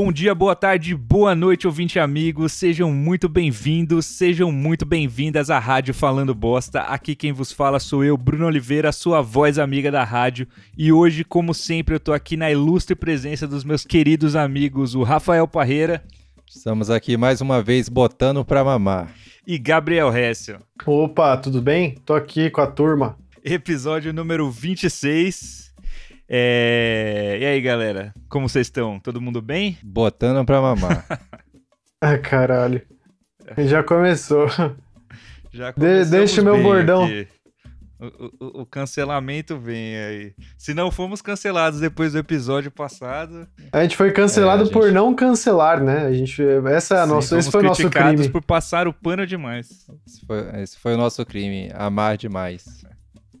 Bom dia, boa tarde, boa noite, ouvinte amigos. Sejam muito bem-vindos, sejam muito bem-vindas à Rádio Falando Bosta. Aqui quem vos fala sou eu, Bruno Oliveira, sua voz amiga da rádio. E hoje, como sempre, eu tô aqui na ilustre presença dos meus queridos amigos, o Rafael Parreira. Estamos aqui mais uma vez botando pra mamar. E Gabriel Hessel. Opa, tudo bem? Tô aqui com a turma. Episódio número 26. É... E aí, galera? Como vocês estão? Todo mundo bem? Botando pra mamar. ah, caralho. Já começou. Já De deixa o meu bordão. Aqui. O, o, o, cancelamento vem aí. Se não fomos cancelados depois do episódio passado. A gente foi cancelado é, gente... por não cancelar, né? A gente, essa é a Sim, nossa, esse foi o nosso crime. por passar o pano demais. Esse foi, esse foi o nosso crime. Amar demais.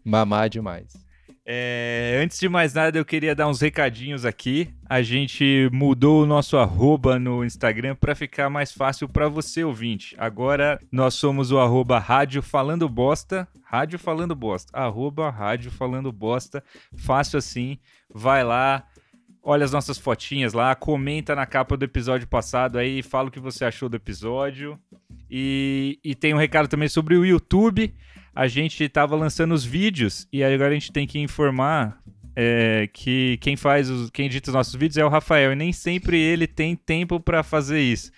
Mamar demais. É, antes de mais nada, eu queria dar uns recadinhos aqui. A gente mudou o nosso arroba no Instagram para ficar mais fácil para você, ouvinte. Agora nós somos o arroba Rádio Falando Bosta. Rádio Falando Bosta. Arroba Rádio Falando Bosta. Fácil assim. Vai lá, olha as nossas fotinhas lá, comenta na capa do episódio passado aí, fala o que você achou do episódio. E, e tem um recado também sobre o YouTube a gente estava lançando os vídeos e agora a gente tem que informar é, que quem faz os, quem edita os nossos vídeos é o Rafael e nem sempre ele tem tempo para fazer isso.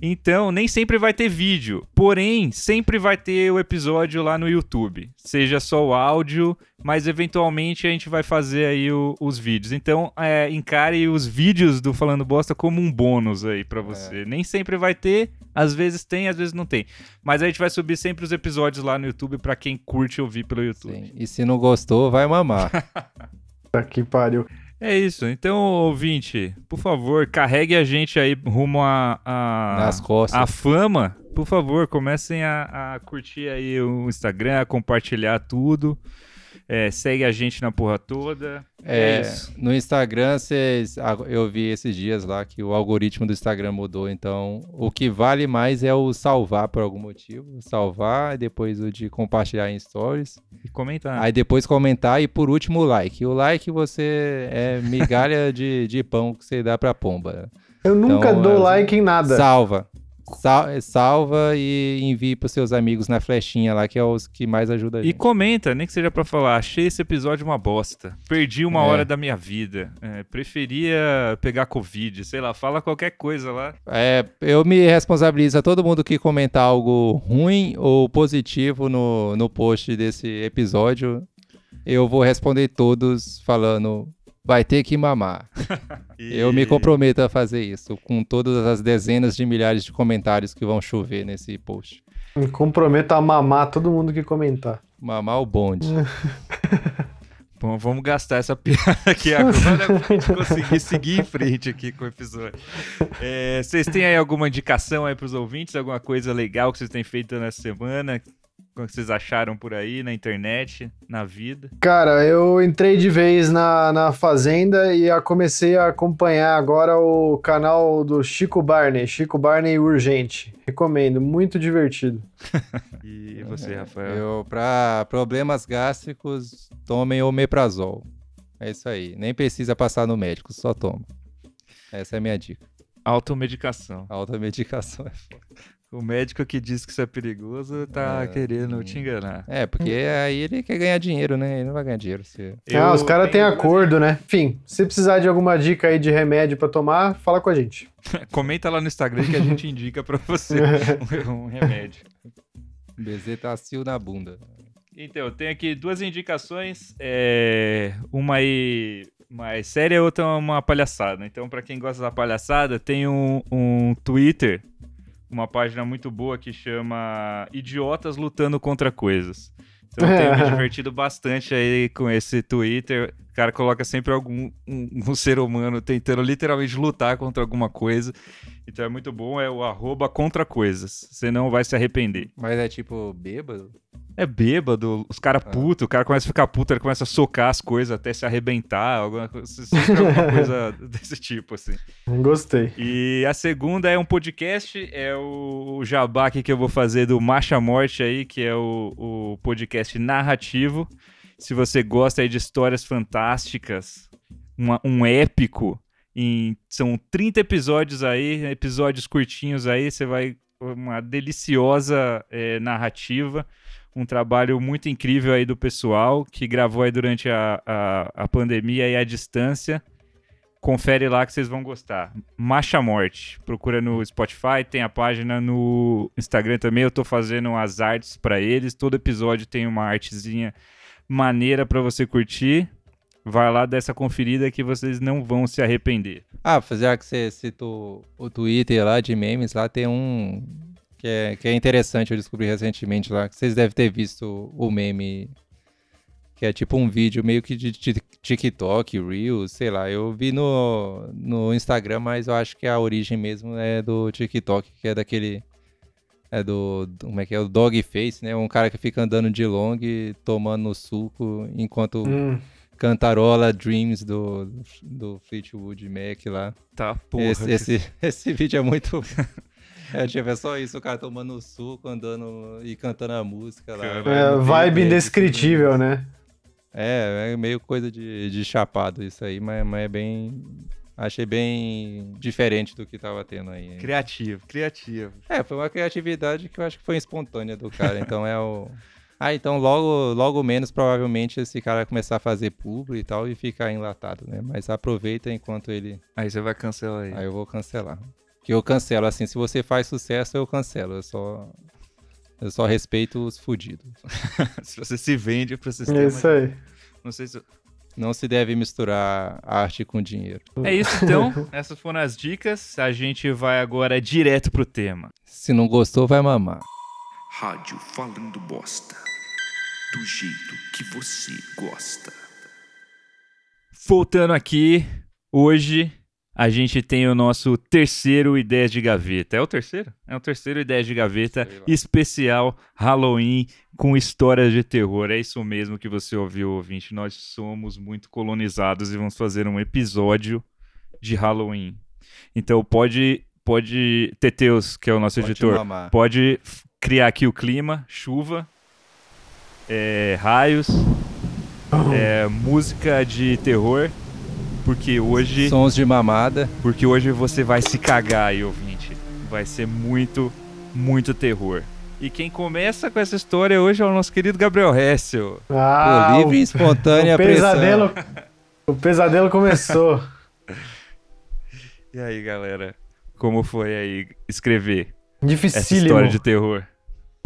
Então, nem sempre vai ter vídeo, porém, sempre vai ter o episódio lá no YouTube. Seja só o áudio, mas eventualmente a gente vai fazer aí o, os vídeos. Então, é, encare os vídeos do Falando Bosta como um bônus aí para você. É. Nem sempre vai ter, às vezes tem, às vezes não tem. Mas a gente vai subir sempre os episódios lá no YouTube para quem curte ouvir pelo YouTube. Sim. E se não gostou, vai mamar. tá que pariu. É isso. Então, ouvinte, por favor, carregue a gente aí rumo a, a, Nas costas. a fama. Por favor, comecem a, a curtir aí o Instagram, a compartilhar tudo. É, segue a gente na porra toda. É, é no Instagram, cês, eu vi esses dias lá que o algoritmo do Instagram mudou. Então, o que vale mais é o salvar por algum motivo. Salvar, depois o de compartilhar em stories. E comentar. Aí depois comentar e por último o like. O like você é migalha de, de pão que você dá pra pomba. Eu nunca então, dou é, like em nada. Salva. Sal, salva e envie para seus amigos na flechinha lá, que é os que mais ajudam a gente. E comenta, nem que seja para falar, achei esse episódio uma bosta. Perdi uma é. hora da minha vida. É, preferia pegar Covid, sei lá, fala qualquer coisa lá. É, eu me responsabilizo a todo mundo que comentar algo ruim ou positivo no, no post desse episódio. Eu vou responder todos falando vai ter que mamar. e... Eu me comprometo a fazer isso, com todas as dezenas de milhares de comentários que vão chover nesse post. Me comprometo a mamar todo mundo que comentar. Mamar o bonde. Bom, vamos gastar essa piada aqui agora pra gente conseguir seguir em frente aqui com o episódio. É, vocês têm aí alguma indicação aí pros ouvintes? Alguma coisa legal que vocês têm feito nessa semana? O que vocês acharam por aí na internet, na vida? Cara, eu entrei de vez na, na Fazenda e a comecei a acompanhar agora o canal do Chico Barney, Chico Barney Urgente. Recomendo, muito divertido. e você, Rafael? Eu, para problemas gástricos, tomem omeprazol. É isso aí. Nem precisa passar no médico, só toma. Essa é a minha dica. Automedicação. Automedicação é foda. O médico que diz que isso é perigoso tá é, querendo te enganar. É, porque aí ele quer ganhar dinheiro, né? Ele não vai ganhar dinheiro. Se... Eu ah, os caras têm acordo, né? Enfim, se precisar de alguma dica aí de remédio para tomar, fala com a gente. Comenta lá no Instagram que a gente indica para você um, um, remédio. Bezetacil na bunda. Então, eu tenho aqui duas indicações. É... Uma aí mais séria, outra uma palhaçada. Então, para quem gosta da palhaçada, tem um, um Twitter uma página muito boa que chama Idiotas Lutando Contra Coisas. Então eu tenho me divertido bastante aí com esse Twitter. O cara coloca sempre algum um, um, ser humano tentando literalmente lutar contra alguma coisa. Então é muito bom, é o arroba contra coisas. Você não vai se arrepender. Mas é tipo bêbado? É bêbado, os caras ah. putos, o cara começa a ficar puto, ele começa a socar as coisas até se arrebentar, alguma, coisa desse tipo, assim. Gostei. E a segunda é um podcast, é o, o jabá aqui que eu vou fazer do Marcha Morte aí, que é o, o podcast narrativo. Se você gosta aí de histórias fantásticas, uma, um épico, Em, são 30 episódios aí, episódios curtinhos aí, você vai. Uma deliciosa é, narrativa, um trabalho muito incrível aí do pessoal que gravou aí durante a, a, a pandemia e a distância. Confere lá que vocês vão gostar. Macha Morte. Procura no Spotify, tem a página no Instagram também. Eu tô fazendo as artes para eles. Todo episódio tem uma artezinha maneira para você curtir. Vai lá dessa conferida que vocês não vão se arrepender. Ah, já que você citou o Twitter lá de memes, lá tem um que é, que é interessante, eu descobri recentemente lá, que vocês devem ter visto o meme, que é tipo um vídeo meio que de TikTok, Reels, sei lá. Eu vi no, no Instagram, mas eu acho que a origem mesmo é do TikTok, que é daquele é do, do, como é que é, o dog face, né? Um cara que fica andando de long, tomando suco enquanto hum cantarola Dreams do, do Fleetwood Mac lá. Tá, porra. Esse, esse, esse vídeo é muito. É, tipo, é só isso, o cara tomando suco, andando e cantando a música lá. É, vibe indescritível, né? É, é meio coisa de, de chapado isso aí, mas, mas é bem. Achei bem diferente do que tava tendo aí. Criativo, criativo. É, foi uma criatividade que eu acho que foi espontânea do cara. então é o. Ah, então logo, logo menos provavelmente esse cara vai começar a fazer publi e tal e ficar enlatado, né? Mas aproveita enquanto ele. Aí você vai cancelar aí. Aí eu vou cancelar. Que eu cancelo, assim, se você faz sucesso, eu cancelo. Eu só. Eu só respeito os fudidos. se você se vende pro sistema. É isso aí. Não sei se. Não se deve misturar arte com dinheiro. É isso então. Essas foram as dicas. A gente vai agora direto pro tema. Se não gostou, vai mamar. Rádio Falando Bosta do jeito que você gosta. Voltando aqui, hoje a gente tem o nosso terceiro Ideias de Gaveta. É o terceiro? É o terceiro Ideias de Gaveta especial Halloween com histórias de terror. É isso mesmo que você ouviu, ouvinte. Nós somos muito colonizados e vamos fazer um episódio de Halloween. Então pode, pode Teteus, que é o nosso Pode editor, mamar. pode criar aqui o clima, chuva, é, raios, é, música de terror, porque hoje, Sons de mamada. porque hoje você vai se cagar aí, ouvinte. Vai ser muito, muito terror. E quem começa com essa história hoje é o nosso querido Gabriel Hessel. Ah, livre e o, espontânea o pesadelo, pressão. o pesadelo começou. E aí, galera? Como foi aí escrever essa Dificílimo. história de terror?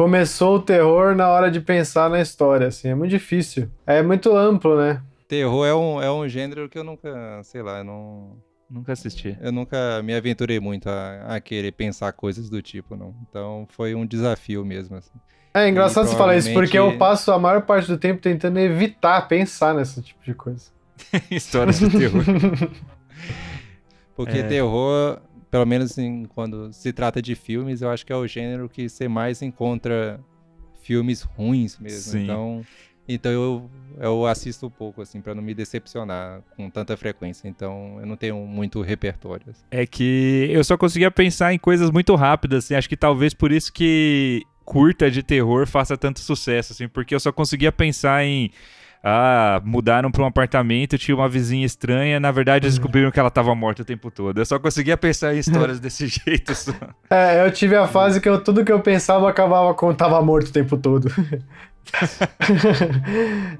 Começou o terror na hora de pensar na história, assim, é muito difícil. É muito amplo, né? Terror é um, é um gênero que eu nunca, sei lá, eu não, Nunca assisti. eu nunca me aventurei muito a, a querer pensar coisas do tipo, não. Então foi um desafio mesmo, assim. É engraçado E você falar isso, porque eu provavelmente- passo a maior parte do tempo tentando evitar pensar nesse tipo de coisa. Histórias de terror. Porque É. terror, pelo menos assim, quando se trata de filmes, eu acho que é o gênero que você mais encontra filmes ruins mesmo. Sim. Então, então eu, eu assisto pouco, assim, pra não me decepcionar com tanta frequência. Então eu não tenho muito repertório. assim. É que eu só conseguia pensar em coisas muito rápidas, assim. Acho que talvez por isso que curta de terror faça tanto sucesso, assim, porque eu só conseguia pensar em. Ah, mudaram pra um apartamento, tinha uma vizinha estranha, na verdade descobriram que ela tava morta o tempo todo. Eu só conseguia pensar em histórias desse jeito. Só. É, eu tive a fase que eu, tudo que eu pensava acabava com tava morto o tempo todo.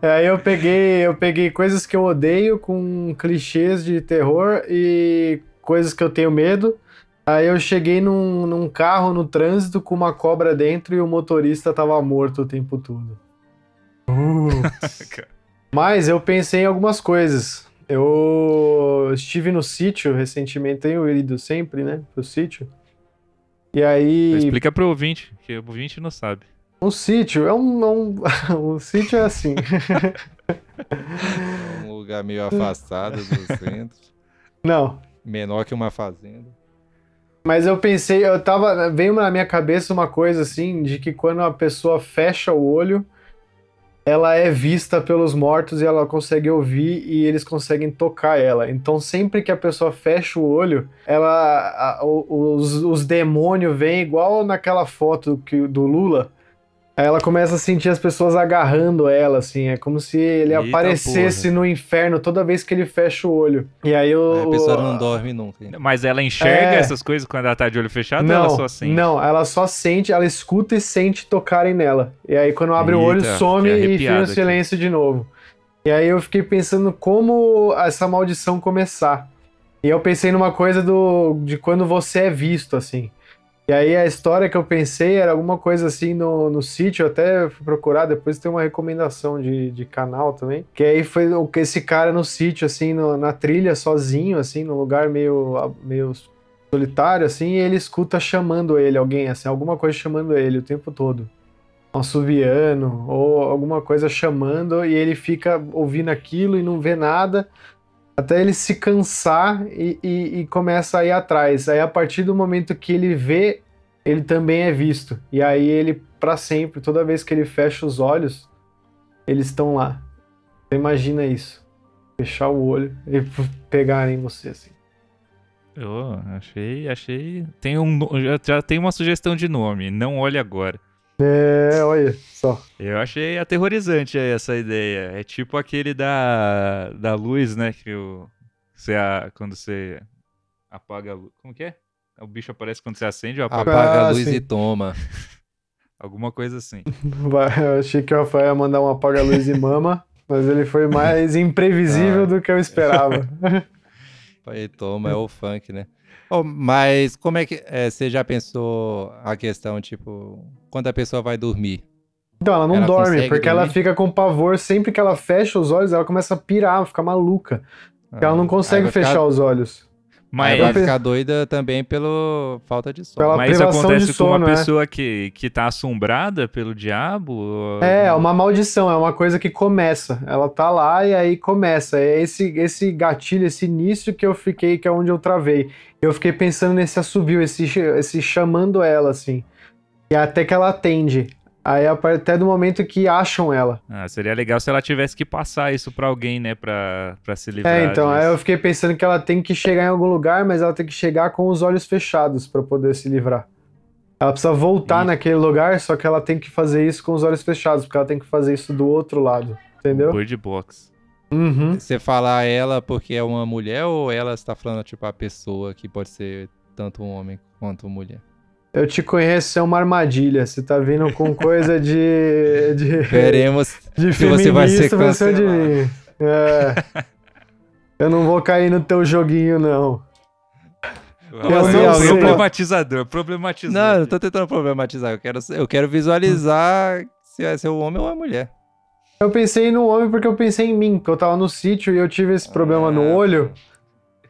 Aí eu peguei, eu peguei coisas que eu odeio com clichês de terror e coisas que eu tenho medo. Aí eu cheguei num, num carro no trânsito com uma cobra dentro e o motorista tava morto o tempo todo. Mas eu pensei em algumas coisas. Eu estive no sítio recentemente, tenho ido sempre, né, pro sítio. E aí, Explica pro ouvinte, que o ouvinte não sabe. um sítio é um, é um, um sítio é assim. É um lugar meio afastado do centro, Não, menor que uma fazenda. mas eu pensei, eu tava, veio na minha cabeça uma coisa assim, de que quando a pessoa fecha o olho, ela é vista pelos mortos e ela consegue ouvir e eles conseguem tocar ela. Então sempre que a pessoa fecha o olho, ela, a- os, os demônios vêm igual naquela foto que, do Lula, Aí ela começa a sentir as pessoas agarrando ela, assim. É como se ele Eita aparecesse no inferno toda vez que ele fecha o olho. E aí o. Aí a pessoa não dorme nunca. Mas ela enxerga É. essas coisas quando ela tá de olho fechado ou Não, ela só sente? não, ela só sente, ela escuta e sente tocarem nela. E aí quando abre o olho, Eita, some e fica o aqui. silêncio de novo. E aí eu fiquei pensando como essa maldição começar. E eu pensei numa coisa do de quando você é visto, assim. E aí a história que eu pensei era alguma coisa assim no, no sítio, até fui procurar, depois tem uma recomendação de, de canal também. Que aí foi o- esse cara no sítio, assim, no- na trilha, sozinho, assim, num lugar meio, meio solitário, assim, e ele escuta chamando ele, alguém, assim, alguma coisa chamando ele o tempo todo. Um assoviano, ou alguma coisa chamando, e ele fica ouvindo aquilo e não vê nada, até ele se cansar e, e- e começa a ir atrás. Aí, a partir do momento que ele vê, ele também é visto. E aí, ele, pra sempre, toda vez que ele fecha os olhos, eles estão lá. Você imagina isso. Fechar o olho e pegarem você, assim. Eu achei, achei. Tem um, já, já tem uma sugestão de nome. Não olhe agora. É, olha só. Eu achei aterrorizante essa ideia. É tipo aquele da, da luz, né? Que o, você, a- quando você apaga a luz. Como que é? O bicho aparece quando você acende ou apaga? Apaga Ah, a luz sim. e toma. Alguma coisa assim. Eu achei que o Rafael ia mandar um apaga-luz e mama, mas ele foi mais imprevisível Ah. do que eu esperava. Aí toma, é o funk, né? Oh, mas como é que é, você já pensou a questão, tipo, quando a pessoa vai dormir? Então, ela não Ela dorme, porque ela dormir? fica com pavor. Sempre que ela fecha os olhos, ela começa a pirar, fica maluca. Porque ela não consegue fechar ficar, os olhos. Mas, vai ficar doida também pela falta de sono. Pela- mas isso acontece de com uma sono, é. pessoa que, que tá assombrada pelo diabo? ou- É, é uma maldição, é uma coisa que começa. Ela tá lá e aí começa. É esse, esse gatilho, esse início que eu fiquei, que é onde eu travei. Eu fiquei pensando nesse assobio, esse, esse chamando ela, assim. E até que ela atende. Aí até do momento que acham ela. Ah, seria legal se ela tivesse que passar isso pra alguém, né? Pra, pra se livrar É, então, aí disso. eu fiquei pensando que ela tem que chegar em algum lugar, mas ela tem que chegar com os olhos fechados pra poder se livrar. Ela precisa voltar naquele lugar, só que ela tem que fazer isso com os olhos fechados, porque ela tem que fazer isso do outro lado, entendeu? Bird Box. Uhum. Você falar ela porque é uma mulher ou ela está falando, tipo, a pessoa que pode ser tanto um homem quanto uma mulher? Eu te conheço, você é uma armadilha. Você tá vindo com coisa de. de, Veremos de se você vai ser de cancelado. mim. É. Eu não vou cair no teu joguinho, não. Eu não sei, problematizador, problematizador. Não, eu não tô tentando problematizar. Eu quero, eu quero visualizar se vai ser um homem ou uma mulher. Eu pensei no homem porque eu pensei em mim, que eu tava no sítio e eu tive esse problema no Ah, olho.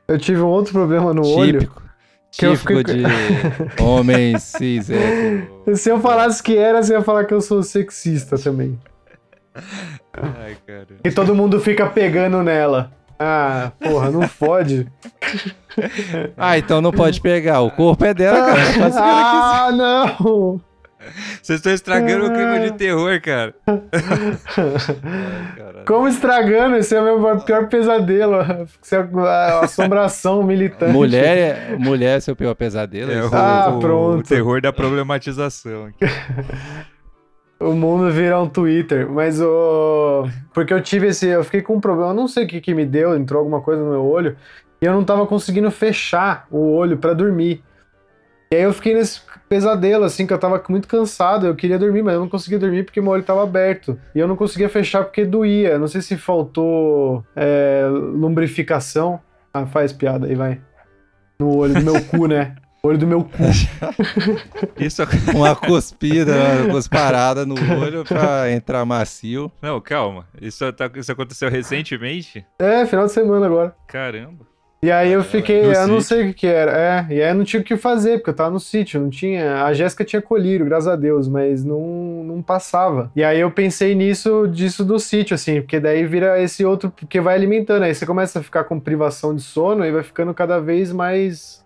Eu tive um outro problema no olho. Que eu fiquei- de homem cis. Se eu falasse que era, você ia falar que eu sou sexista também. Ai, cara. E todo mundo fica pegando nela. Ah, porra, não fode. Ah, então não pode pegar. O corpo é dela, cara. Ah, não! Vocês estão estragando o clima de terror, cara. Ai. Como estragando? Esse é o meu pior pesadelo. É a assombração militante. Mulher, é- mulher é seu pior pesadelo? É isso? o, Ah, o pronto. terror da problematização. O mundo vira um Twitter. Mas o. Porque eu tive esse. Eu fiquei com um problema. Eu não sei o que, que me deu. Entrou alguma coisa no meu olho. E eu não tava conseguindo fechar o olho pra dormir. E aí eu fiquei nesse pesadelo, assim, que eu tava muito cansado. Eu queria dormir, mas eu não conseguia dormir porque meu olho tava aberto. E eu não conseguia fechar porque doía. Não sei se faltou é, lumbrificação. Ah, faz piada aí, vai. No olho do meu cu, né? Olho do meu cu. Isso. Uma cuspida, uma cusparada no olho pra entrar macio. Não, calma. Isso, tá- isso aconteceu recentemente? É, final de semana agora. Caramba. E aí eu fiquei, no eu não sítio. sei o que, era. É, e aí eu não tinha o que fazer, porque eu tava no sítio, não tinha. A Jéssica tinha colírio, graças a Deus, mas não, não passava. E aí eu pensei nisso, disso do sítio, assim, porque daí vira esse outro, porque vai alimentando. Aí você começa a ficar com privação de sono e vai ficando cada vez mais.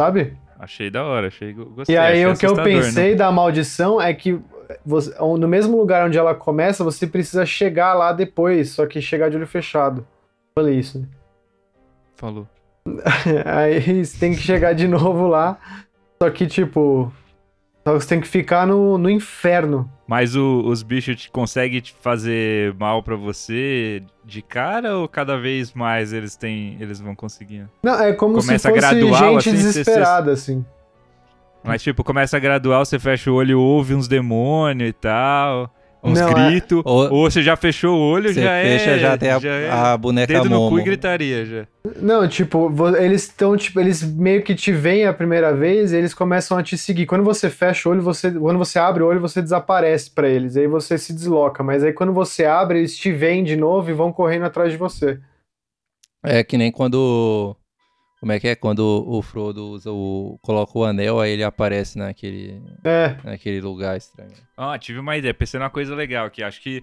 Sabe? Achei da hora, achei. Gostei. E aí o que eu né? pensei da maldição é que você- no mesmo lugar onde ela começa, você precisa chegar lá depois, só que chegar de olho fechado. Falei isso, né? Só que você tem que ficar no, no inferno. Mas o- os bichos te- conseguem te fazer mal pra você de cara ou cada vez mais eles têm, eles vão conseguindo? Não, é como Começa se fosse gradual, gente assim, desesperada, assim. Mas tipo, começa a gradual, você fecha o olho, ouve uns demônios e tal, uns Não, é- gritos, Ou- ou você já fechou o olho, Você já fecha, é... já tem a, é a boneca dedo no Momo. cu e gritaria já. Não, tipo, eles estão, tipo, eles meio que te veem a primeira vez e eles começam a te seguir. Quando você fecha o olho, você, quando você abre o olho, você desaparece pra eles. Aí você se desloca. Mas aí quando você abre, eles te veem de novo e vão correndo atrás de você. É que nem quando. Como é que é? Quando o Frodo usa o. coloca o anel, aí ele aparece naquele, É. naquele lugar estranho. Ah, tive uma ideia, pensei numa coisa legal aqui, acho que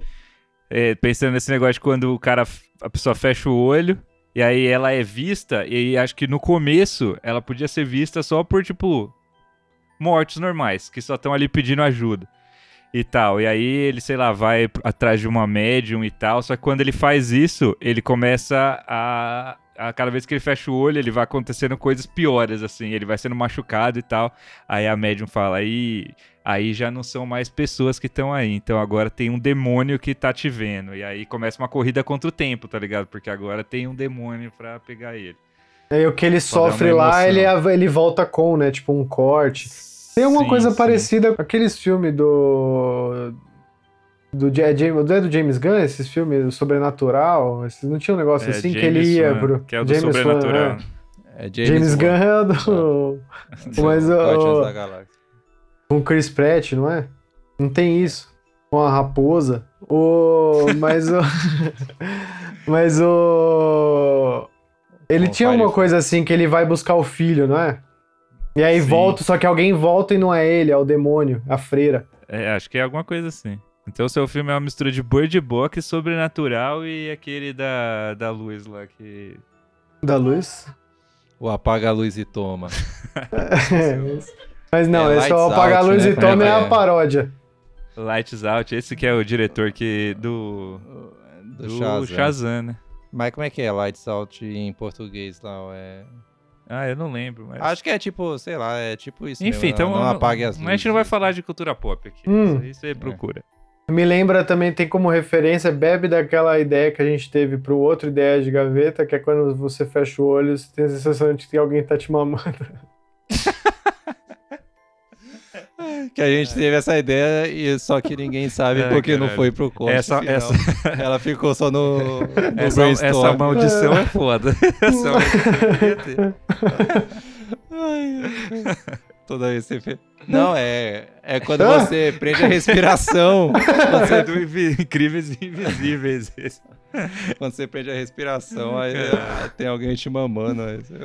é, pensando nesse negócio de quando o cara, a pessoa fecha o olho e aí ela é vista, e aí acho que no começo ela podia ser vista só por, tipo, mortos normais, que só estão ali pedindo ajuda e tal. E aí ele, sei lá, vai atrás de uma médium e tal, só que quando ele faz isso, ele começa a... a cada vez que ele fecha o olho, ele vai acontecendo coisas piores, assim, ele vai sendo machucado e tal. Aí a médium fala, aí aí já não são mais pessoas que estão aí. Então agora tem um demônio que tá te vendo. E aí começa uma corrida contra o tempo, tá ligado? Porque agora tem um demônio pra pegar ele. Aí o que ele dar sofre uma lá, ele, ele volta com, né? Tipo, um corte. Tem alguma Sim, coisa sim. parecida com aqueles filmes do. Do, James, é do James Gunn, esses filmes do sobrenatural? Esses, não tinha um negócio É, assim que James ele ia Wan, pro. Que é o do James Wan, sobrenatural. é. É James, Wan, Gunn é o do. Mas o-. Com Chris Pratt, não é? Não tem isso. Com a raposa. O. Mas o. mas o. Ele tinha uma coisa assim que ele vai buscar o filho, não é? E aí Sim. volta, só que alguém volta e não é ele, é o demônio, a freira. É, acho que é alguma coisa assim. Então o seu filme é uma mistura de Bird Box, sobrenatural e aquele da, da luz lá que. Da luz. O apaga a luz e toma. mas não, É, é, só Lights apagar a Out, luz né? e toma é, É. a paródia. Lights Out, esse que é o diretor que do. Do, Do Shazam. Shazam, né? Mas como é que é Lights Out em português lá? É... Ah, eu não lembro, mas. Acho que é tipo, sei lá, é tipo isso Enfim, mesmo, então. não, não apague as Mas a gente não vai luzes. falar de cultura pop aqui. Hum. Isso aí você procura. Me lembra também, tem como referência, bebe daquela ideia que a gente teve pro outro ideia de gaveta, que é quando você fecha o olho, você tem a sensação de que alguém tá te mamando. Que a gente teve essa ideia, e só que ninguém sabe É, porque não caralho. foi pro corte Essa- final. essa- Ela ficou só no, no Essa, essa maldição é foda. Essa maldição. Ai, ai. Toda vez que você fez. Não, é, é quando você prende a respiração. Quando Você é você, do Incríveis e Invisíveis. esse. quando você prende a respiração, aí tem alguém te mamando. Aí, você,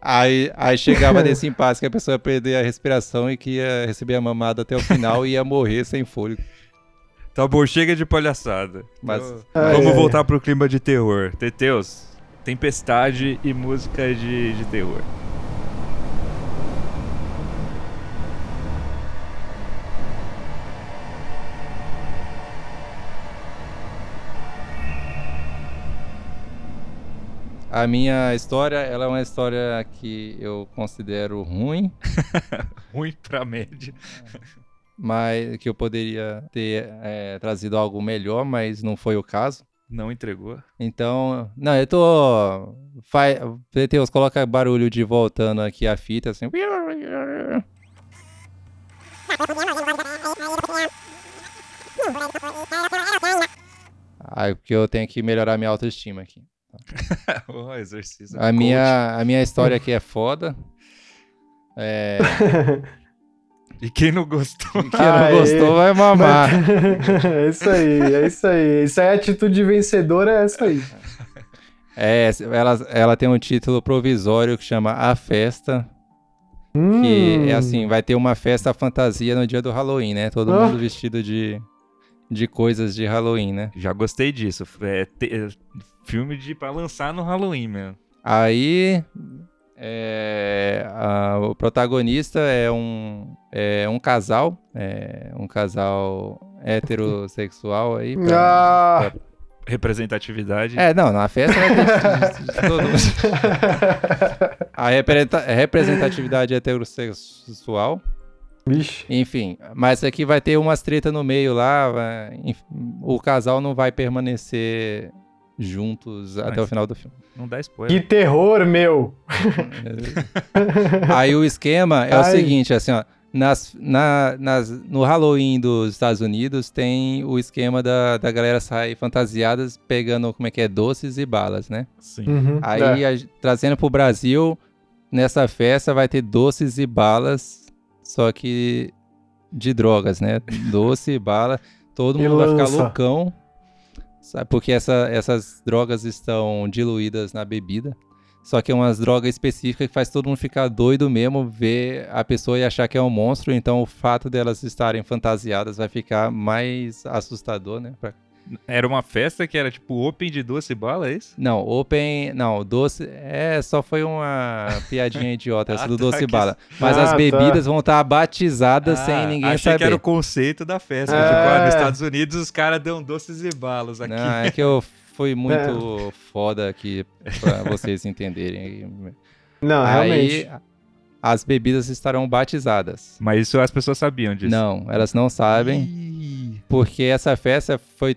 aí, aí chegava nesse impasse que a pessoa ia perder a respiração e que ia receber a mamada até o final e ia morrer sem fôlego. Tá bom, chega de palhaçada. Mas- Ai, Vamos ai. voltar pro clima de terror. Teteus, tempestade e música de, de terror. A minha história, ela é uma história que eu considero ruim, Ruim pra média. mas que eu poderia ter é, trazido algo melhor, mas não foi o caso. Não entregou. Então, não, eu tô. Faz, Teteus, coloca barulho de voltando aqui a fita, assim. Aí, porque eu tenho que melhorar minha autoestima aqui. oh, exercício. A minha, a minha história aqui é foda. É, E quem não gostou? quem não Aê. gostou vai mamar. é isso aí, é isso aí. Isso aí, a atitude vencedora é essa aí. É, ela, ela tem um título provisório que chama A Festa. Que Hum. é assim, vai ter uma festa fantasia no dia do Halloween, né? Todo Ah. mundo vestido de, de coisas de Halloween, né? Já gostei disso. É, te- filme de pra lançar no Halloween mesmo. Aí é, a- o protagonista é um, é um casal, é um casal heterossexual aí. pra- Ah, Representatividade. É, não, na festa vai ter de- de- de todo mundo. a representa- representatividade heterossexual. Vixe. Enfim, mas aqui vai ter umas treta no meio lá. vai- enf- o casal não vai permanecer juntos até o final do filme. Não dá spoiler. Que terror, meu! Aí o esquema é o Ai. seguinte, assim, ó. Nas, na, nas, no Halloween dos Estados Unidos tem o esquema da, da galera sair fantasiadas pegando, como é que é, doces e balas, né? Sim. Uhum, Aí, é. a- trazendo pro Brasil, nessa festa vai ter doces e balas, só que de drogas, né? Doce e bala. Todo E mundo vai ficar lança. loucão, sabe? Porque essa- essas drogas estão diluídas na bebida. Só que é umas drogas específicas que faz todo mundo ficar doido mesmo, ver a pessoa e achar que é um monstro. Então o fato delas estarem fantasiadas vai ficar mais assustador, né? Pra Era uma festa que era tipo open de doce e bala, é isso? Não, Open. Não, doce. É, só foi uma piadinha idiota essa Ah, do tá, doce que- bala. Mas Ah, as tá. bebidas vão estar batizadas sem ninguém achei saber. que era o conceito da festa. É. Tipo, ah, nos Estados Unidos os caras dão doces e balas aqui. Não, é que eu fui muito foda aqui pra vocês entenderem. Não, Aí realmente. as bebidas estarão batizadas. Mas isso as pessoas sabiam disso. Não, elas não sabem, Ih, porque essa festa foi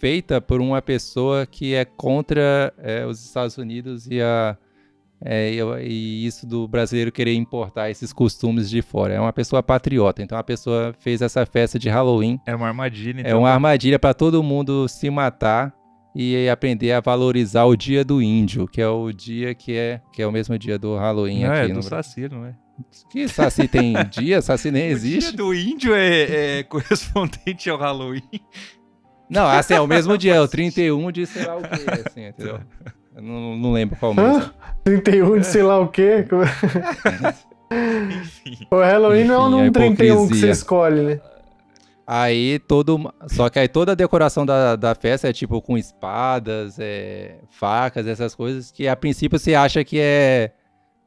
feita por uma pessoa que é contra é, os Estados Unidos e a é, e, isso do brasileiro querer importar esses costumes de fora. É uma pessoa patriota. Então a pessoa fez essa festa de Halloween. Era uma armadilha, então. É uma armadilha para todo mundo se matar e aprender a valorizar o dia do índio, que é o dia que é que é o mesmo dia do Halloween Não, aqui é do. Saci, não é? Que Saci tem dia? Saci nem O dia existe. do índio é, é correspondente ao Halloween. Não, assim, é o mesmo dia, é o 31 de sei lá o quê, assim, entendeu? Eu não, não lembro qual mês. é. Hã? 31 de sei lá o quê? Enfim. O Halloween não é Enfim, um 31 que você escolhe, né? Aí todo. Só que aí toda a decoração da, da festa é tipo com espadas, é, facas, essas coisas que a princípio você acha que é.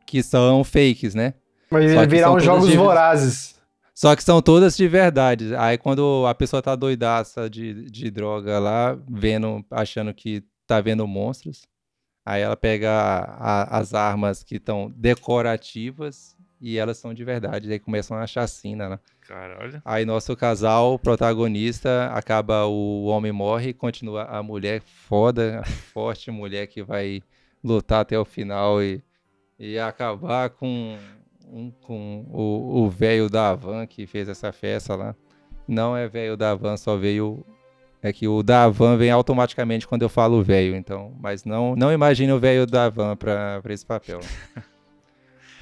que são fakes, né? Mas virar são uns jogos de- vorazes. Só que são todas de verdade. Aí quando a pessoa tá doidaça de, de droga lá, vendo, achando que tá vendo monstros, aí ela pega a- a- as armas que estão decorativas e elas são de verdade. Aí começam a chacina, né? Caralho. Aí nosso casal, protagonista, acaba, o homem morre e continua a mulher foda, a forte mulher que vai lutar até o final e, e acabar com, um- com o velho da van que fez essa festa lá. Não é velho da van, só veio. É que o da van vem automaticamente quando eu falo velho, então. Mas não, não imagine o velho da van pra, pra esse papel.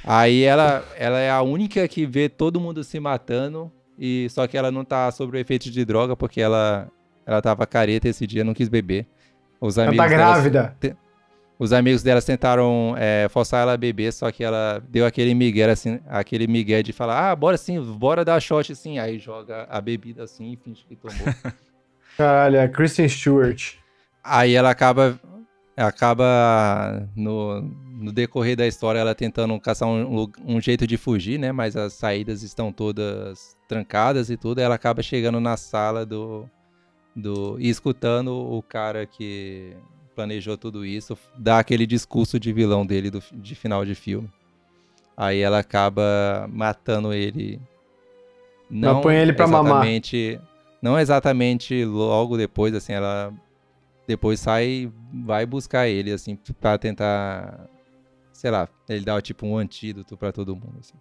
Aí ela, ela é a única que vê todo mundo se matando, e só que ela não tá sob o efeito de droga, porque ela, ela tava careta esse dia, não quis beber. Os Ela amigos tá delas- grávida. Os amigos dela tentaram é, forçar ela a beber, só que ela deu aquele migué, assim, aquele migué de falar, ah, bora sim, bora dar shot assim. Aí joga a bebida assim e finge que tomou. Caralho, é Kristen Stewart. Aí ela acaba, acaba no, no decorrer da história, ela tentando caçar um, um jeito de fugir, né? Mas as saídas estão todas trancadas e tudo. Ela acaba chegando na sala do, do e escutando o cara que planejou tudo isso dar aquele discurso de vilão dele do, de final de filme. Aí ela acaba matando ele. Não põe ele pra mamar. exatamente, Não exatamente logo depois, assim, ela depois sai e vai buscar ele, assim, pra tentar, sei lá, ele dá tipo um antídoto pra todo mundo, assim.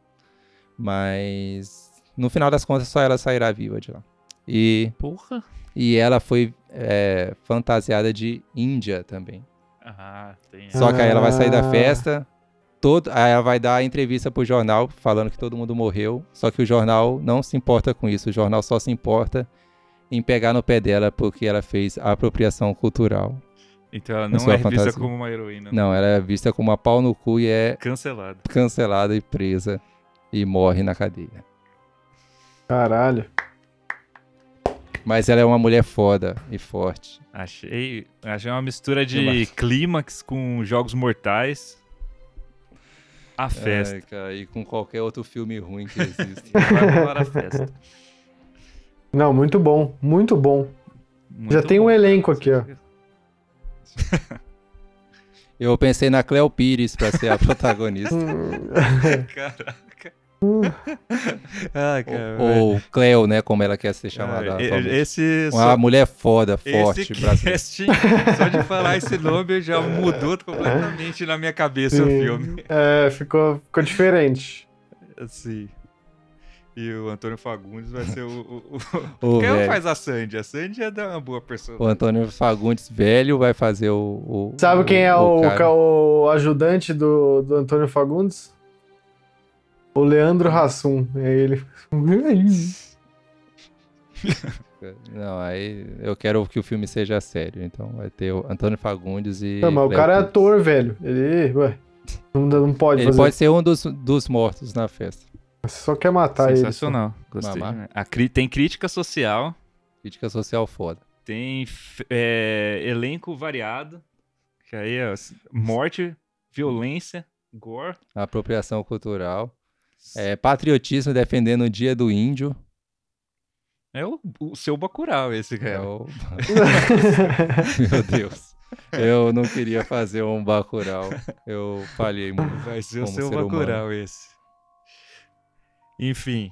Mas no final das contas só ela sairá viva de lá. E, Porra. E ela foi é, fantasiada de Índia também. Ah, tem. Só que aí ela vai sair da Ah. festa, todo, aí ela vai dar a entrevista pro jornal falando que todo mundo morreu. Só que o jornal não se importa com isso. O jornal só se importa em pegar no pé dela porque ela fez a apropriação cultural. Então ela não é vista fantasia. como uma heroína. Não, ela é vista como uma pau no cu e é Cancelado. cancelada e presa e morre na cadeia. Caralho. Mas ela é uma mulher foda e forte. Achei, achei uma mistura de clímax com jogos mortais. A festa. Ai, cara, e com qualquer outro filme ruim que existe. Vai a festa. Não, muito bom. Muito bom. Muito Já tem um bom, elenco cara. aqui, ó. Eu pensei na Cleo Pires pra ser a protagonista. Caraca. Ai, cara. ou, ou Cleo, né? Como ela quer ser chamada. É, atualmente. esse. Uma mulher foda, esse forte, brasileira. casting, só de falar esse nome já mudou completamente na minha cabeça o Sim. filme. É, ficou, ficou diferente. Assim. E o Antônio Fagundes vai ser o. o, o... O Quem faz a Sandy? A Sandy é da- uma boa pessoa. O Antônio Fagundes velho vai fazer o. o- Sabe quem é o, o ajudante do, do Antônio Fagundes? O Leandro Hassum. É ele. Não, aí eu quero que o filme seja sério. Então vai ter o Antônio Fagundes e. Não, mas o cara é ator, velho. Ele, ué, não, não pode Ele fazer. pode ser um dos, dos mortos na festa. Você só quer matar ele. Sensacional. Gostei. Tem crítica social, Crítica social foda. tem é, elenco variado, que aí é morte, violência, gore. Apropriação cultural. É, patriotismo defendendo o dia do índio. É o, o seu Bacurau esse, É cara. o... Meu Deus. Eu não queria fazer um Bacurau. Eu falhei muito. Vai ser o seu ser humano. Bacurau esse. Enfim.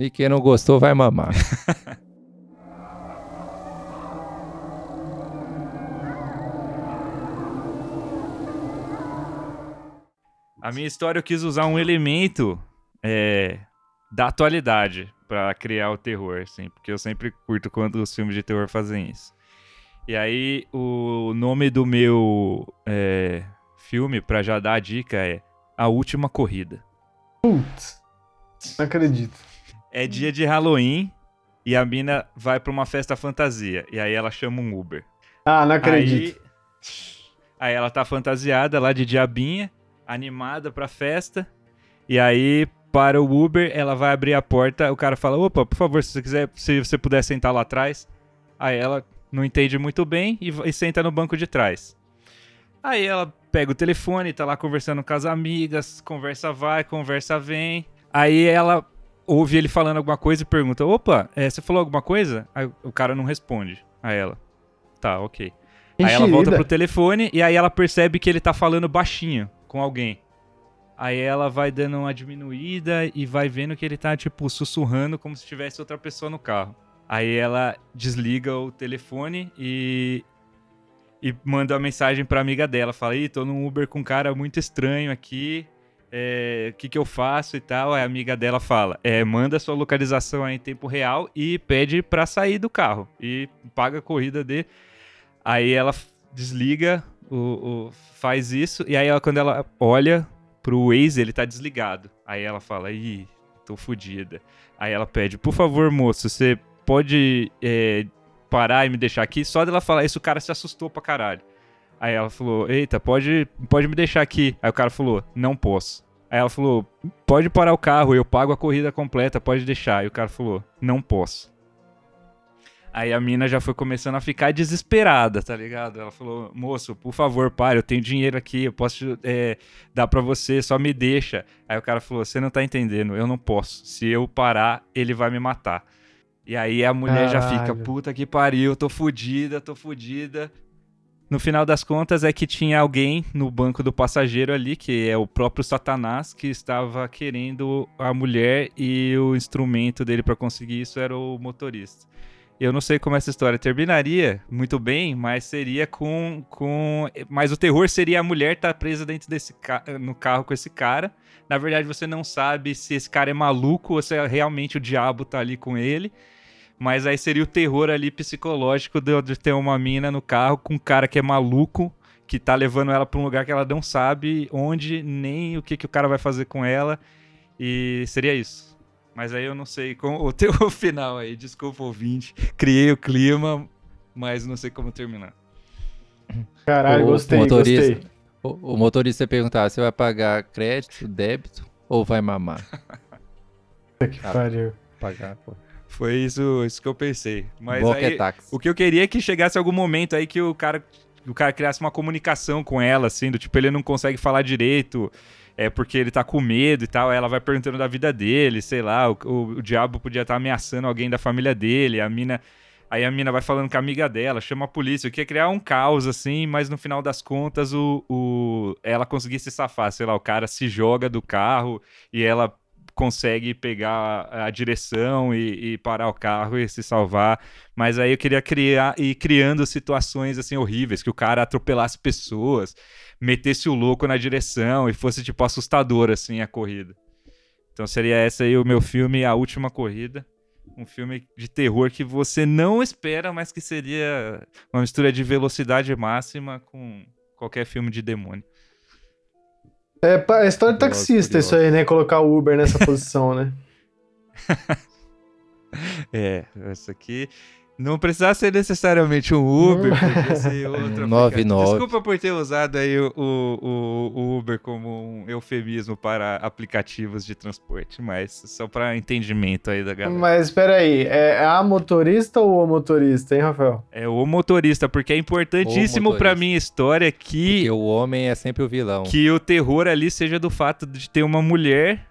E quem não gostou vai mamar. A minha história eu quis usar um elemento é, da atualidade pra criar o terror, assim, porque eu sempre curto quando os filmes de terror fazem isso. E aí o nome do meu é, filme, pra já dar a dica, é A Última Corrida. Putz, não acredito. É dia de Halloween e a mina vai pra uma festa fantasia. E aí ela chama um Uber. Ah, não acredito. Aí, aí ela tá fantasiada lá de diabinha, animada pra festa. E aí, para o Uber, ela vai abrir a porta. O cara fala: opa, por favor, se você quiser, se você puder sentar lá atrás. Aí ela não entende muito bem e, e senta no banco de trás. Aí ela pega o telefone, tá lá conversando com as amigas, conversa vai, conversa vem. Aí ela ouve ele falando alguma coisa e pergunta: opa, é, você falou alguma coisa? Aí o cara não responde. Aí ela: tá, ok. Aí ela volta pro telefone e aí ela percebe que ele tá falando baixinho com alguém. Aí ela vai dando uma diminuída e vai vendo que ele tá, tipo, sussurrando como se tivesse outra pessoa no carro. Aí ela desliga o telefone e. E manda uma mensagem pra amiga dela. Fala, ih, tô num Uber com um cara muito estranho aqui. é, O que, que eu faço e tal? Aí a amiga dela fala: é, manda sua localização aí em tempo real e pede pra sair do carro. E paga a corrida dele. Aí ela desliga, o, o- faz isso, e aí ela, quando ela olha pro Waze, ele tá desligado. Aí ela fala, ih, tô fodida. Aí ela pede, por favor, moço, você pode é, parar e me deixar aqui? Só dela falar isso, o cara se assustou pra caralho. Aí ela falou, eita, pode, pode me deixar aqui. Aí o cara falou, não posso. Aí ela falou, pode parar o carro, eu pago a corrida completa, pode deixar. Aí o cara falou, não posso. Aí a mina já foi começando a ficar desesperada, tá ligado? Ela falou, moço, por favor, pare, eu tenho dinheiro aqui, eu posso é, dar pra você, só me deixa. Aí o cara falou, você não tá entendendo, eu não posso. Se eu parar, ele vai me matar. E aí a mulher já fica, Caralho. puta que pariu, tô fudida, tô fudida. No final das contas é que tinha alguém no banco do passageiro ali, que é o próprio Satanás, que estava querendo a mulher e o instrumento dele pra conseguir isso era o motorista. Eu não sei como essa história terminaria muito bem, mas seria com. com mas o terror seria a mulher estar presa dentro desse ca... no carro com esse cara. Na verdade, você não sabe se esse cara é maluco ou se é realmente o diabo tá ali com ele. Mas aí seria o terror ali psicológico de, de ter uma mina no carro com um cara que é maluco, que tá levando ela pra um lugar que ela não sabe onde, nem o que, que o cara vai fazer com ela. E seria isso. Mas aí eu não sei como o teu final aí, desculpa ouvinte. Criei o clima, mas não sei como terminar. Caralho, O gostei, motorista- gostei. O, o motorista perguntar: você vai pagar crédito, débito ou vai mamar? Puta que Ah. pariu. Pagar, pô. Foi isso, isso que eu pensei. Mas Boca aí, é táxi. o que eu queria é que chegasse algum momento aí que o cara, o cara criasse uma comunicação com ela, assim, do tipo, ele não consegue falar direito, é porque ele tá com medo e tal, ela vai perguntando da vida dele, sei lá, o, o- o diabo podia estar ameaçando alguém da família dele, a mina Aí a mina vai falando com a amiga dela, chama a polícia, quer criar um caos, assim, mas no final das contas, o, o, ela conseguir se safar. Sei lá, o cara se joga do carro e ela consegue pegar a direção e, e, parar o carro e se salvar. Mas aí eu queria criar e criando situações assim horríveis, que o cara atropelasse pessoas, metesse o louco na direção e fosse tipo assustador assim a corrida. Então seria essa aí o meu filme A Última Corrida. Um filme de terror que você não espera, mas que seria uma mistura de velocidade máxima com qualquer filme de demônio. É a história de taxista isso aí, né? Colocar o Uber nessa posição, né? é, essa aqui não precisava ser necessariamente um Uber, podia ser outro 99. Desculpa por ter usado aí o, o, o, Uber como um eufemismo para aplicativos de transporte, mas só para entendimento aí da galera. Mas espera aí, é a motorista ou o motorista, hein, Rafael? É o motorista, porque é importantíssimo para minha história que... Porque o homem é sempre o vilão. Que o terror ali seja do fato de ter uma mulher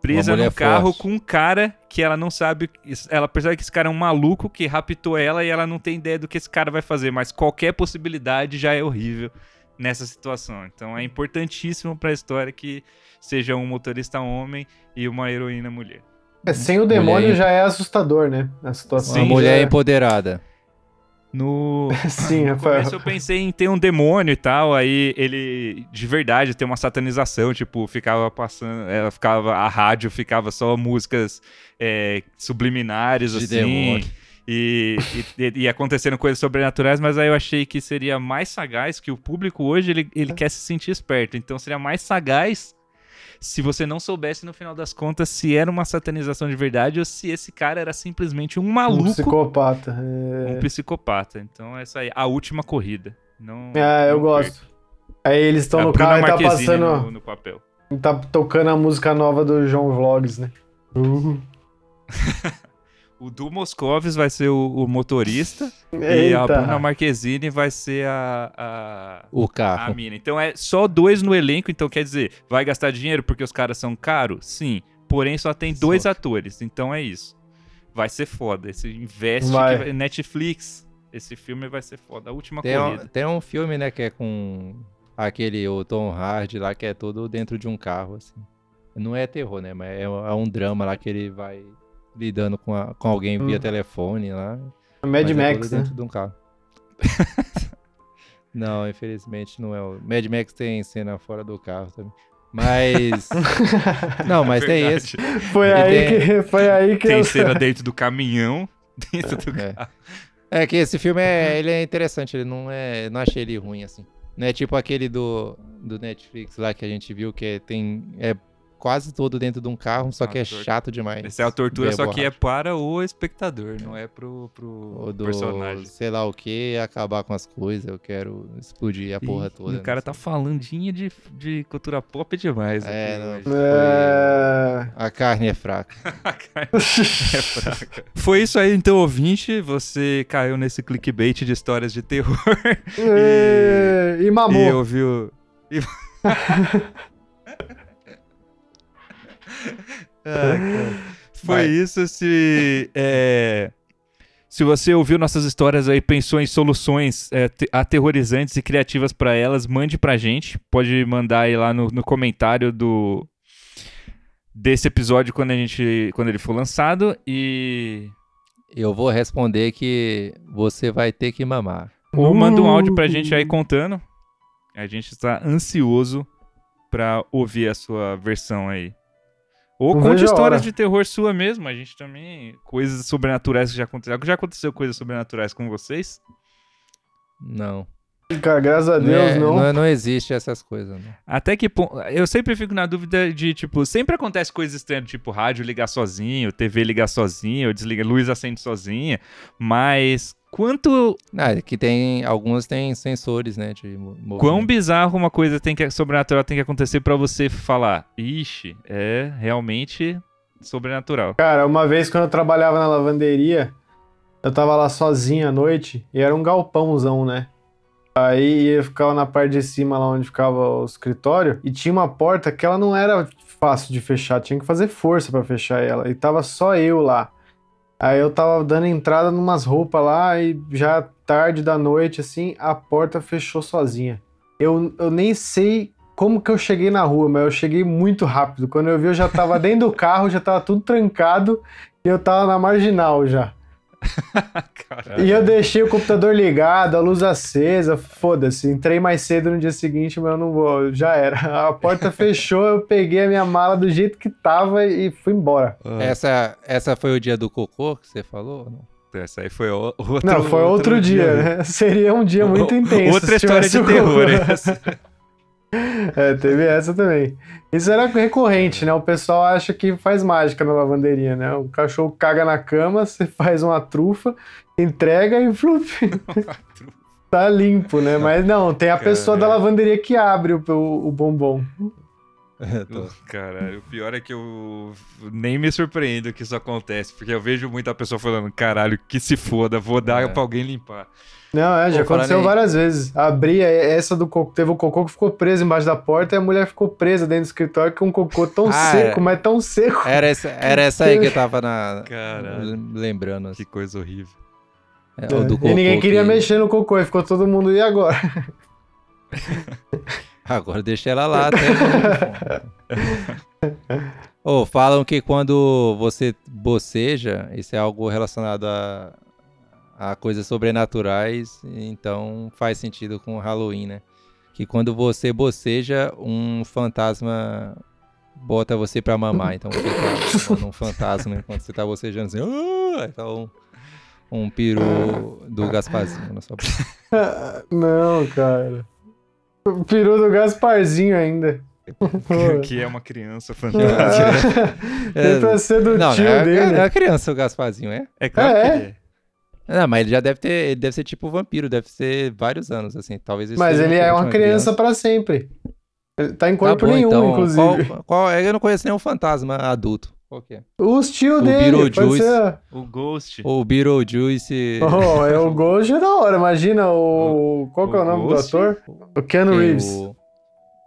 presa no carro forte. com um cara que ela não sabe. Ela percebe que esse cara é um maluco que raptou ela e ela não tem ideia do que esse cara vai fazer, mas qualquer possibilidade já é horrível nessa situação. Então é importantíssimo para a história que seja um motorista homem e uma heroína mulher. É, sem o demônio mulher... já é assustador, né? A situação. Uma mulher é... empoderada. No, Sim, no começo eu pensei em ter um demônio e tal, aí ele de verdade tem uma satanização, tipo, ficava passando, ela ficava a rádio ficava só músicas é, subliminares de assim. E, e, e, acontecendo coisas sobrenaturais, mas aí eu achei que seria mais sagaz, que o público hoje ele, ele quer se sentir esperto, então seria mais sagaz se você não soubesse no final das contas se era uma satanização de verdade ou se esse cara era simplesmente um maluco. Um psicopata. É... Um psicopata. Então, essa aí, a última corrida. Não, é, eu gosto. Aí eles estão no carro e tá passando. No, no, papel. Tá tocando a música nova do João Vlogs, né? Uh. O Du Moscovis vai ser o, o motorista Eita. e a Bruna Marquezine vai ser a, a, o carro. A mina. Então é só dois no elenco, então quer dizer, vai gastar dinheiro porque os caras são caros? Sim. Porém, só tem dois só. atores, então é isso. Vai ser foda. Esse investe vai. Netflix. Esse filme vai ser foda. A última tem corrida. Um, tem um filme, né, que é com aquele o Tom Hardy lá, que é todo dentro de um carro, assim. Não é terror, né? Mas é, é um drama lá que ele vai lidando com, a, com alguém via hum. telefone lá. Mad é Max, é né? dentro de um carro. não, infelizmente não é. O Mad Max tem cena fora do carro também. Mas. não, mas é tem esse. Foi aí, tem... que, foi aí que. Tem eu... cena dentro do caminhão, dentro do é. carro. É que esse filme é, ele é interessante, ele não é. Não achei ele ruim assim. Não é tipo aquele do, do Netflix lá que a gente viu, que tem. É quase todo dentro de um carro, só que é chato demais. Essa é a tortura, só que é para o espectador, não é pro, pro do, personagem. Sei lá o que, acabar com as coisas, eu quero explodir a porra toda. o cara tá falandinha de, de cultura pop demais. É, não, é... A carne é fraca. a carne é fraca. Foi isso aí, então, ouvinte. Você caiu nesse clickbait de histórias de terror. e, e mamou. E ouviu... E... Foi Vai. isso. Se, é, se você ouviu nossas histórias aí, pensou em soluções é, aterrorizantes e criativas para elas, mande pra gente. Pode mandar aí lá no, no comentário do desse episódio quando a gente quando ele for lançado e eu vou responder que você vai ter que mamar. Ou manda um áudio pra gente aí contando. A gente está ansioso para ouvir a sua versão aí. Ou Não conte histórias de terror sua mesmo. A gente também. Coisas sobrenaturais que já aconteceram. Já aconteceu coisas sobrenaturais com vocês? Não. Cara, graças a Deus, não. É, não. Não, é, não, existe essas coisas, né? Até que ponto. Eu sempre fico na dúvida de, tipo, sempre acontece coisas estranhas, tipo, rádio ligar sozinho, TV ligar sozinho, desliga, luz acende sozinha. Mas quanto. Ah, é que tem. Alguns têm sensores, né? De movimento. Quão bizarro uma coisa tem que, sobrenatural tem que acontecer para você falar. Ixi, é realmente sobrenatural. Cara, uma vez quando eu trabalhava na lavanderia, eu tava lá sozinho à noite e era um galpãozão, né? Aí eu ficava na parte de cima, lá onde ficava o escritório, e tinha uma porta que ela não era fácil de fechar, tinha que fazer força para fechar ela. E tava só eu lá. Aí eu tava dando entrada numas roupas lá e já tarde da noite, assim, a porta fechou sozinha. Eu, eu nem sei como que eu cheguei na rua, mas eu cheguei muito rápido. Quando eu vi, eu já tava dentro do carro, já tava tudo trancado e eu tava na marginal já. Caralho. E eu deixei o computador ligado, a luz acesa, foda-se. Entrei mais cedo no dia seguinte, mas eu não vou, já era. A porta fechou, eu peguei a minha mala do jeito que tava e fui embora. Essa, essa foi o dia do cocô que você falou? Essa aí foi outro Não, foi outro, dia, né? Seria um dia muito intenso. Outra história de terror, essa. É, teve essa também. Isso era recorrente, né? O pessoal acha que faz mágica na lavanderia, né? O cachorro caga na cama, você faz uma trufa, entrega e flup. tá limpo, né? Mas não, tem a pessoa da Caralho. lavanderia que abre o, o, o bombom. Caralho, o pior é que eu nem me surpreendo que isso acontece, porque eu vejo muita pessoa falando, caralho, que se foda, vou dar É. pra alguém limpar. Não, é, já aconteceu várias vezes. Abri é, essa do cocô, teve o cocô que ficou preso embaixo da porta e a mulher ficou presa dentro do escritório com um cocô tão Ah, seco, é. mas tão seco. Era essa, era essa aí que eu tava na, Caralho. lembrando. Que coisa horrível. É, É, do e ninguém cocô queria que- mexer no cocô, e ficou todo mundo, e agora? Agora deixa ela lá até. Ô, falam que quando você boceja, isso é algo relacionado a, a coisas sobrenaturais, então faz sentido com o Halloween, né? Que quando você boceja, um fantasma bota você pra mamar. Então você tá um fantasma enquanto você tá bocejando assim. "Ah!" Aí tá um, um peru do Gasparzinho na sua boca. Não, cara. O peru do Gasparzinho ainda. que é uma criança fantástica. Tem pra ser do Não, tio é, dele. é a criança o Gasparzinho, é? É claro É, que é. É. Não, mas ele já deve ter. Ele deve ser tipo vampiro, deve ser vários anos, assim. Talvez isso Mas ele é uma criança pra sempre. Ele tá em Tá corpo bom, nenhum, então, inclusive. Qual, qual, eu não conheço nenhum fantasma adulto. Qual que é? Os tios O dele, pode Beetlejuice. ser. O Ghost. O Beetlejuice. Oh, é o Ghost é da hora. Imagina o. Qual que é o o nome Ghost? do ator? O tem Reeves. o-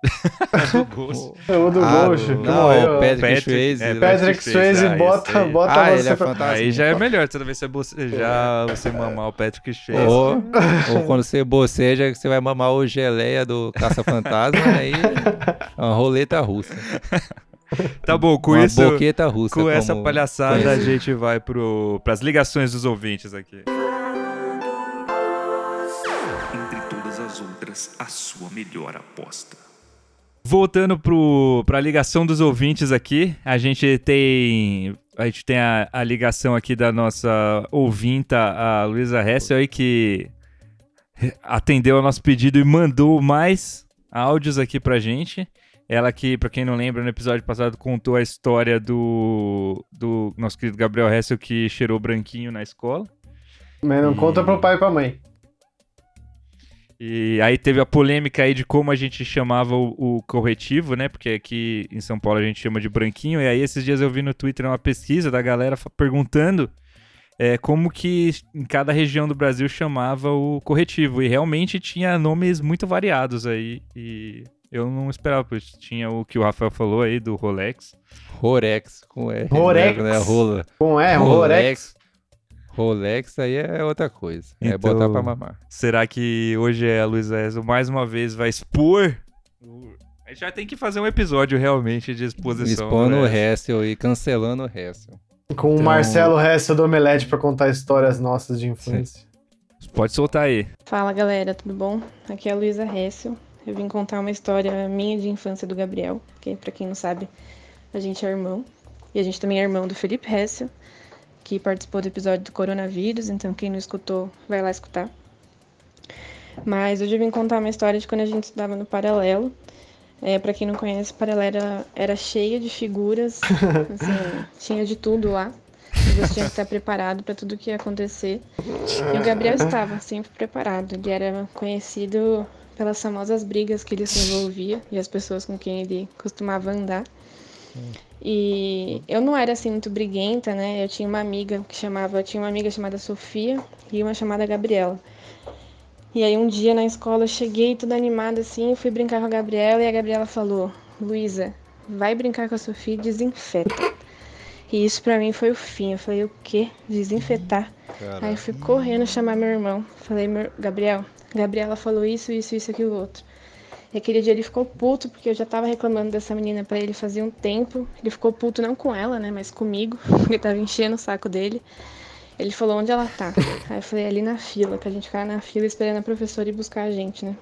o Ghost. É o do Ah, Ghost. não, morreu. o Patrick, Patrick- Swayze. é, Patrick Swayze Ah, bota, bota Ah, ele você é pra... fantasma. Aí já é melhor, toda vez que você bocejar, você mamar o Patrick Swayze. Ou, ou quando você boceja, você vai mamar o geleia do Caça-Fantasma, aí é uma roleta russa. Tá bom, com uma isso, boqueta russa. com essa palhaçada, a conhecido. gente vai pro, pras ligações dos ouvintes aqui. Entre todas as outras, a sua melhor aposta. Voltando pro, pra ligação dos ouvintes aqui, a gente tem. A gente tem a, a ligação aqui da nossa ouvinta, a Luísa Hessel, aí, que atendeu ao nosso pedido e mandou mais áudios aqui pra gente. Ela que, pra quem não lembra, no episódio passado contou a história do, do nosso querido Gabriel Hessel que cheirou branquinho na escola. Mas não conta pro pai e pra mãe. E aí teve a polêmica aí de como a gente chamava o, o corretivo, né? Porque aqui em São Paulo a gente chama de branquinho. E aí esses dias eu vi no Twitter uma pesquisa da galera perguntando é, como que em cada região do Brasil chamava o corretivo. E realmente tinha nomes muito variados aí. E eu não esperava, pois tinha o que o Rafael falou aí do Rolex. Rorex com R. Rorex. Né? Rola. Com é, Rolex. Rolex aí é outra coisa. É Então- botar pra mamar. Será que hoje a Luísa Ezio mais uma vez vai expor? o- A gente já tem que fazer um episódio realmente de exposição. Expondo o né? Hessel e cancelando o Hessel. Com o Então- Marcelo Hessel do Omelete pra contar histórias nossas de infância. Pode soltar aí. Fala galera, tudo bom? Aqui é a Luísa Hessel. Eu vim contar uma história minha de infância do Gabriel, que pra quem não sabe, a gente é irmão. E a gente também é irmão do Felipe Hessel, que participou do episódio do coronavírus, então quem não escutou, vai lá escutar. Mas hoje eu vim contar uma história de quando a gente estudava no Paralelo. É, para quem não conhece, o Paralelo era, era cheio de figuras, assim, tinha de tudo lá. Você tinha que estar preparado para tudo que ia acontecer. E o Gabriel estava sempre preparado. Ele era conhecido pelas famosas brigas que ele se envolvia e as pessoas com quem ele costumava andar. E eu não era assim muito briguenta, né? Eu tinha uma amiga que chamava, eu tinha uma amiga chamada Sofia e uma chamada Gabriela. E aí um dia na escola eu cheguei toda animada assim, fui brincar com a Gabriela e a Gabriela falou: "Luísa, vai brincar com a Sofia e desinfeta". E isso pra mim foi o fim. Eu falei, o quê? Desinfetar. Aí eu fui correndo chamar meu irmão. Falei, meu, Gabriel, Gabriela falou isso, isso, isso, aquilo, outro. E aquele dia ele ficou puto, porque eu já tava reclamando dessa menina pra ele fazia um tempo. Ele ficou puto não com ela, né, mas comigo. Ele tava enchendo o saco dele. Ele falou onde ela tá. Aí eu falei, ali na fila, pra gente ficar na fila esperando a professora ir buscar a gente, né?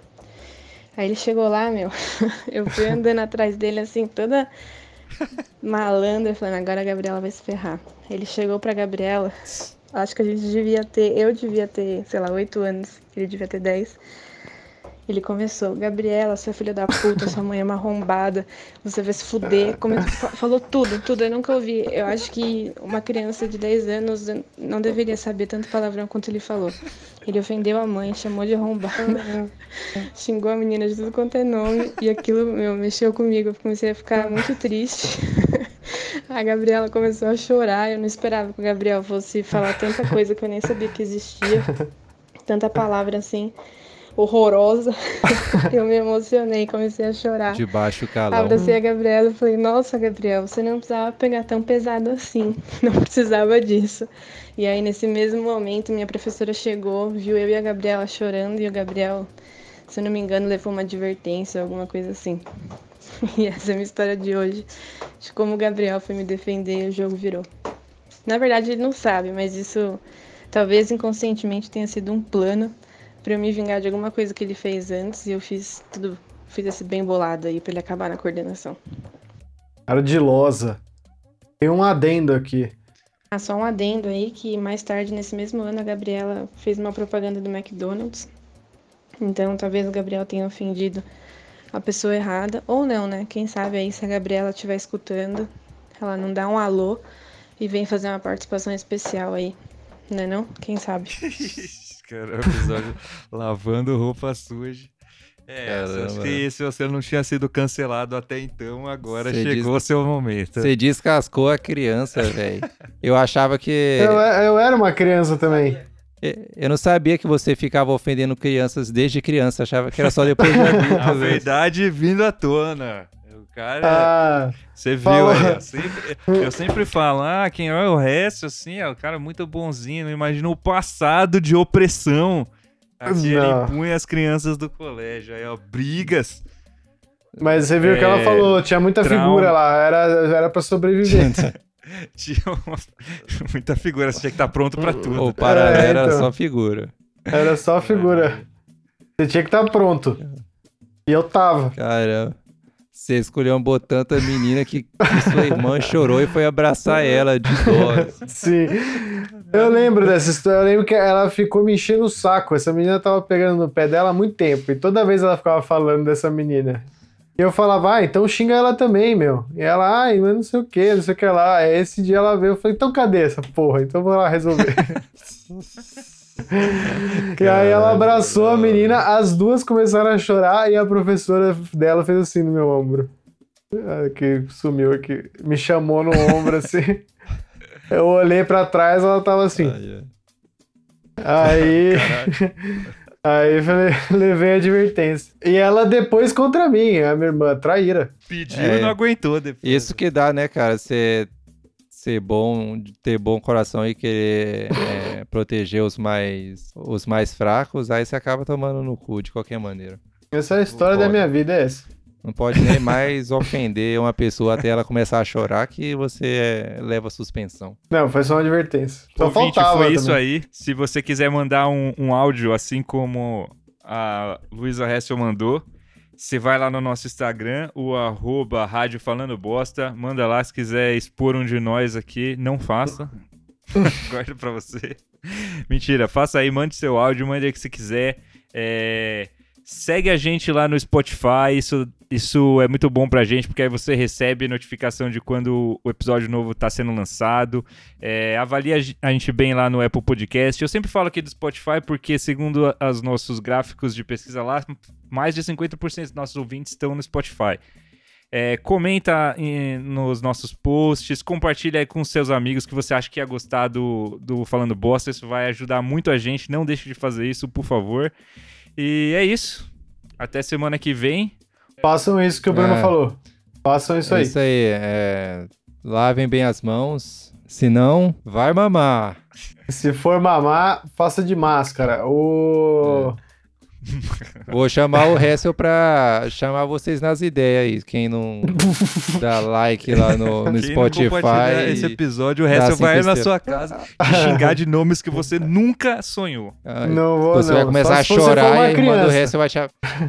Aí ele chegou lá, meu. Eu fui andando atrás dele assim, toda malandra, falando, agora a Gabriela vai se ferrar. Ele chegou pra Gabriela, acho que a gente devia ter, eu devia ter, sei lá, oito anos, ele devia ter dez. Ele começou, Gabriela, sua filha da puta, sua mãe é uma arrombada, você vai se fuder. Come... Falou tudo, tudo, eu nunca ouvi. Eu acho que uma criança de 10 anos não deveria saber tanto palavrão quanto ele falou. Ele ofendeu a mãe, chamou de arrombada, xingou a menina de tudo quanto é nome, e aquilo, meu, mexeu comigo. Eu comecei a ficar muito triste. A Gabriela começou a chorar, eu não esperava que o Gabriel fosse falar tanta coisa que eu nem sabia que existia. Tanta palavra assim horrorosa. eu me emocionei, comecei a chorar. De baixo calão. Abracei a Gabriela e falei, nossa, Gabriel, você não precisava pegar tão pesado assim. Não precisava disso. E aí, nesse mesmo momento, minha professora chegou, viu eu e a Gabriela chorando, e o Gabriel, se eu não me engano, levou uma advertência, alguma coisa assim. E essa é a minha história de hoje, de como o Gabriel foi me defender e o jogo virou. Na verdade, ele não sabe, mas isso talvez inconscientemente tenha sido um plano para eu me vingar de alguma coisa que ele fez antes e eu fiz tudo, fiz esse bem bolado aí para ele acabar na coordenação. Ardilosa. Tem um adendo aqui. Ah, só um adendo aí que mais tarde, nesse mesmo ano, a Gabriela fez uma propaganda do McDonald's. Então, talvez o Gabriel tenha ofendido a pessoa errada, ou não, né? Quem sabe aí se a Gabriela estiver escutando, ela não dá um alô e vem fazer uma participação especial aí, né não? Quem sabe? Cara, o episódio lavando roupa suja. É, acho que se você não tinha sido cancelado até então, agora Cê chegou o seu momento. Você descascou a criança, velho. Eu achava que. Eu, eu era uma criança também. Eu não sabia que você ficava ofendendo crianças desde criança, achava que era só depois de adulto. A verdade vindo à tona. O cara. Ah, você viu aí? Eu sempre, eu sempre falo, ah, quem é o resto, assim, é o cara muito bonzinho. Não imagina o passado de opressão. Aqui ele impunha as crianças do colégio. Aí, ó, brigas. Mas você viu o é, que ela é, falou, tinha muita trauma. figura lá, era, era pra sobreviver. tinha uma, muita figura, você tinha que estar pronto pra tudo. O paralelo é, então, era só figura. Era só figura. Você tinha que estar pronto. E eu tava. Caramba. Você escolheu uma tanta menina que, que, sua irmã chorou e foi abraçar ela de dó. Assim. Sim. Eu lembro dessa história. Eu lembro que ela ficou me enchendo o saco. Essa menina tava pegando no pé dela há muito tempo. E toda vez ela ficava falando dessa menina. E eu falava, ah, então xinga ela também, meu. E ela, ai, mas não sei o que, não sei o que lá. Aí esse dia ela veio, eu falei, então cadê essa porra? Então vou lá resolver. e aí ela abraçou a menina, as duas começaram a chorar e a professora dela fez assim no meu ombro. Ah, que sumiu aqui. Me chamou no ombro assim. Eu olhei pra trás, ela tava assim. Aí. Aí falei, levei a advertência. E ela depois contra mim, a minha irmã, traíra. Pediu é, e não aguentou depois. Isso que dá, né, cara? Você ser bom, ter bom coração e querer é, proteger os mais, os mais fracos, aí você acaba tomando no cu de qualquer maneira. Essa é a história da minha vida, é essa. Não pode nem mais ofender uma pessoa até ela começar a chorar que você é, leva suspensão. Não, foi só uma advertência. Só Ouvinte, faltava foi também. isso aí. Se você quiser mandar um, um áudio assim como a Luísa Hessel mandou, você vai lá no nosso Instagram, o arroba Rádio Falando Bosta, manda lá se quiser expor um de nós aqui, não faça. Guarda pra você. Mentira, faça aí, mande seu áudio, mande aí que você quiser. É... Segue a gente lá no Spotify, isso isso é muito bom pra gente, porque aí você recebe notificação de quando o episódio novo tá sendo lançado. É, avalia a gente bem lá no Apple Podcast. Eu sempre falo aqui do Spotify porque, segundo os nossos gráficos de pesquisa lá, mais de 50% dos nossos ouvintes estão no Spotify. É, comenta em, nos nossos posts, compartilha com seus amigos que você acha que ia gostar do, do Falando Bosta. Isso vai ajudar muito a gente. Não deixe de fazer isso, por favor. E é isso. Até semana que vem. Façam isso que o Bruno é. falou. Façam isso aí. Isso aí. É... lavem bem as mãos. Se não, vai mamar. Se for mamar, faça de máscara. O... Vou chamar o Hessel pra chamar vocês nas ideias aí. Quem não dá like lá no, no Quem Spotify. esse episódio, o cinco vai na sua casa te xingar de nomes que você nunca sonhou. Ah, Não vou, você não. vai começar Só a chorar e a irmã do criança. Hessel vai te...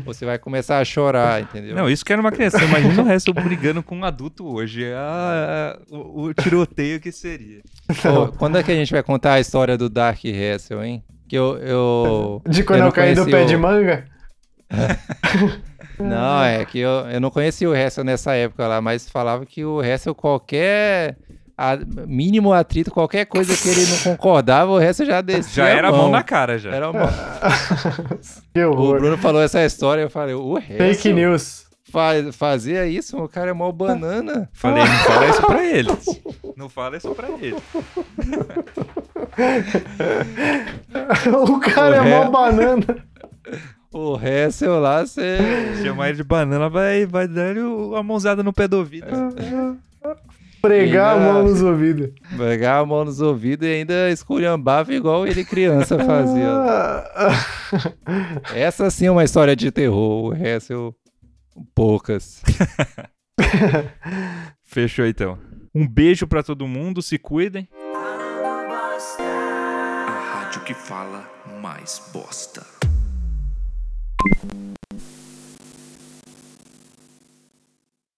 Você vai começar a chorar, entendeu? Não, isso que era uma criança. Imagina o resto brigando com um adulto hoje. Ah, o, o tiroteio que seria. Pô, quando é que a gente vai contar a história do Dark Hessel, hein? Que eu... eu... De quando eu eu, caí do pé o- de manga? Não, é que eu, eu não conhecia o Hessel nessa época lá, mas falava que o Hessel, qualquer a- mínimo atrito, qualquer coisa que ele não concordava, o Hessel já descia Já era a mão. mão na cara já. Era a mão. Que O horror. Bruno falou essa história, eu falei, o Hessel Fake news. fa- fazia isso, o cara é mó banana. Falei, não fala isso pra eles. Não fala isso pra eles. o cara O é mó ré- banana. O Hessel lá, você... Chamar ele de banana vai, vai dar ele a mãozada no pé do ouvido. Pregar a Ainda- mão nos ouvidos. Pegar a mão nos ouvidos e ainda esculhambava igual ele criança fazia. Essa sim é uma história de terror, o Hessel, poucas. Fechou então. Um beijo pra todo mundo, se cuidem rádio que fala mais bosta.